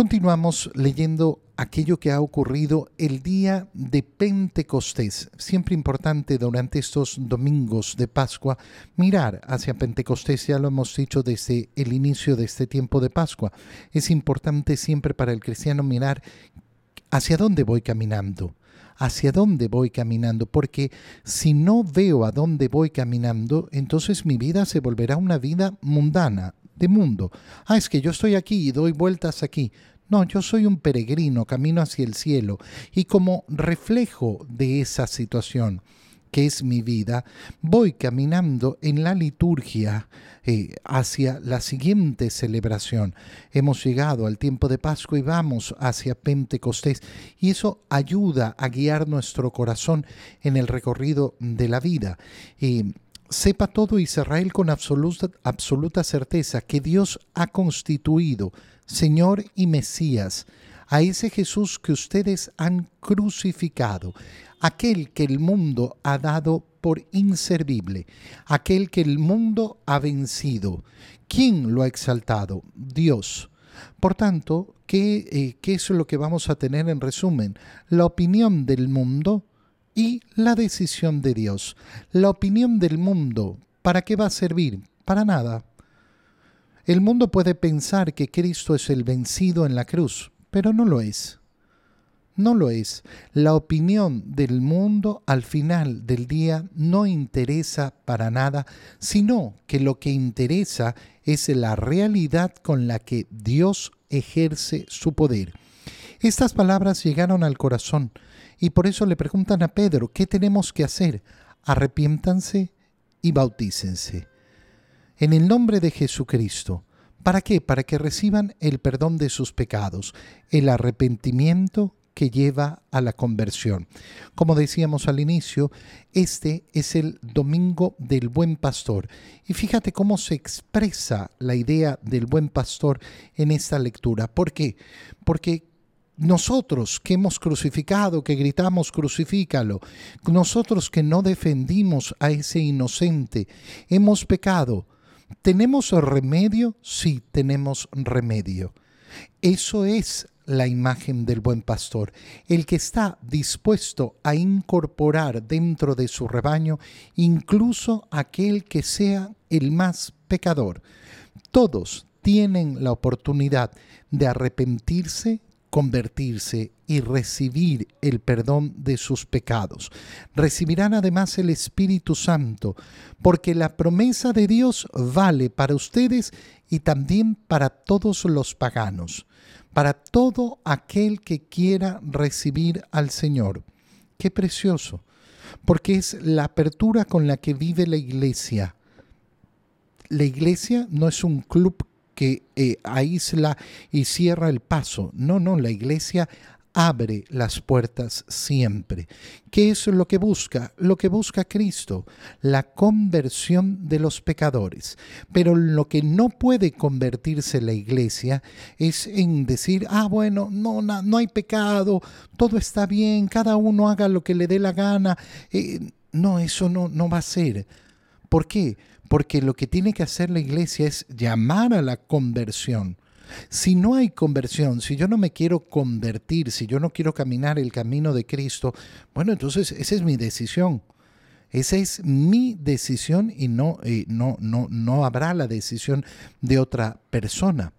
Continuamos leyendo aquello que ha ocurrido el día de Pentecostés. Siempre importante durante estos domingos de Pascua mirar hacia Pentecostés, ya lo hemos dicho desde el inicio de este tiempo de Pascua. Es importante siempre para el cristiano mirar hacia dónde voy caminando hacia dónde voy caminando, porque si no veo a dónde voy caminando, entonces mi vida se volverá una vida mundana, de mundo. Ah, es que yo estoy aquí y doy vueltas aquí. No, yo soy un peregrino, camino hacia el cielo, y como reflejo de esa situación, que es mi vida, voy caminando en la liturgia eh, hacia la siguiente celebración. Hemos llegado al tiempo de Pascua y vamos hacia Pentecostés y eso ayuda a guiar nuestro corazón en el recorrido de la vida. Sepa todo Israel con absoluta, absoluta certeza que Dios ha constituido Señor y Mesías, a ese Jesús que ustedes han crucificado, aquel que el mundo ha dado por inservible, aquel que el mundo ha vencido. ¿Quién lo ha exaltado? Dios. Por tanto, ¿qué, eh, ¿qué, es lo que vamos a tener en resumen? La opinión del mundo y la decisión de Dios. La opinión del mundo, ¿para qué va a servir? Para nada. El mundo puede pensar que Cristo es el vencido en la cruz, pero no lo es. No lo es. La opinión del mundo al final del día no interesa para nada, sino que lo que interesa es la realidad con la que Dios ejerce su poder. Estas palabras llegaron al corazón y por eso le preguntan a Pedro, ¿qué tenemos que hacer? Arrepiéntanse y bautícense. En el nombre de Jesucristo, ¿Para qué? Para que reciban el perdón de sus pecados, el arrepentimiento que lleva a la conversión. Como decíamos al inicio, este es el domingo del buen pastor. Y fíjate cómo se expresa la idea del buen pastor en esta lectura. ¿Por qué? Porque nosotros que hemos crucificado, que gritamos crucifícalo, nosotros que no defendimos a ese inocente, hemos pecado ¿Tenemos remedio? Sí, tenemos remedio. Eso es la imagen del buen pastor, el que está dispuesto a incorporar dentro de su rebaño incluso aquel que sea el más pecador. Todos tienen la oportunidad de arrepentirse convertirse y recibir el perdón de sus pecados. Recibirán además el Espíritu Santo, porque la promesa de Dios vale para ustedes y también para todos los paganos, para todo aquel que quiera recibir al Señor. Qué precioso, porque es la apertura con la que vive la iglesia. La iglesia no es un club que eh, aísla y cierra el paso. No, no, la iglesia abre las puertas siempre. ¿Qué es lo que busca? Lo que busca Cristo, la conversión de los pecadores. Pero lo que no puede convertirse la iglesia es en decir, ah, bueno, no, no, hay pecado, todo está bien, cada uno haga lo que le dé la gana. Eh, no, eso no, no va a ser. ¿Por qué? porque lo que tiene que hacer la iglesia es llamar a la conversión. Si no hay conversión, si yo no me quiero convertir, si yo no quiero caminar el camino de Cristo, bueno, entonces esa es mi decisión. Esa es mi decisión y no, no, no, no habrá la decisión de otra persona.